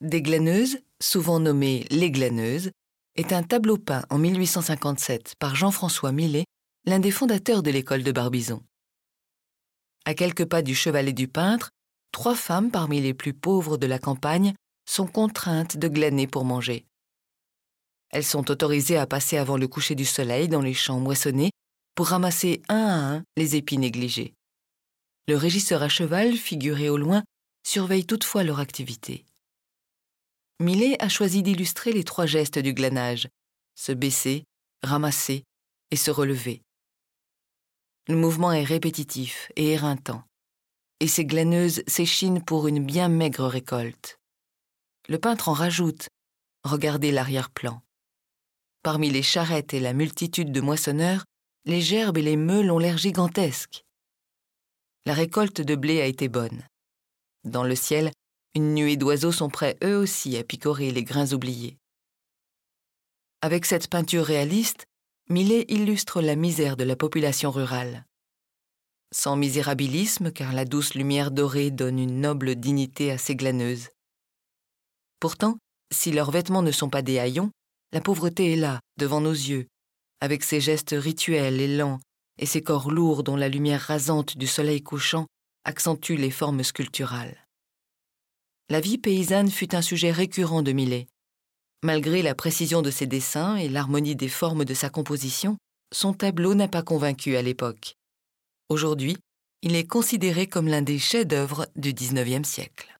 Des glaneuses, souvent nommées Les glaneuses, est un tableau peint en 1857 par Jean-François Millet, l'un des fondateurs de l'école de Barbizon. À quelques pas du chevalet du peintre, trois femmes parmi les plus pauvres de la campagne sont contraintes de glaner pour manger. Elles sont autorisées à passer avant le coucher du soleil dans les champs moissonnés pour ramasser un à un les épis négligés. Le régisseur à cheval, figuré au loin, surveille toutefois leur activité. Millet a choisi d'illustrer les trois gestes du glanage se baisser, ramasser et se relever. Le mouvement est répétitif et éreintant, et ces glaneuses s'échinent pour une bien maigre récolte. Le peintre en rajoute. Regardez l'arrière-plan. Parmi les charrettes et la multitude de moissonneurs, les gerbes et les meules ont l'air gigantesques. La récolte de blé a été bonne. Dans le ciel, une nuée d'oiseaux sont prêts eux aussi à picorer les grains oubliés. Avec cette peinture réaliste, Millet illustre la misère de la population rurale. Sans misérabilisme, car la douce lumière dorée donne une noble dignité à ces glaneuses. Pourtant, si leurs vêtements ne sont pas des haillons, la pauvreté est là, devant nos yeux, avec ses gestes rituels et lents, et ses corps lourds dont la lumière rasante du soleil couchant accentue les formes sculpturales. La vie paysanne fut un sujet récurrent de Millet. Malgré la précision de ses dessins et l'harmonie des formes de sa composition, son tableau n'a pas convaincu à l'époque. Aujourd'hui, il est considéré comme l'un des chefs-d'œuvre du XIXe siècle.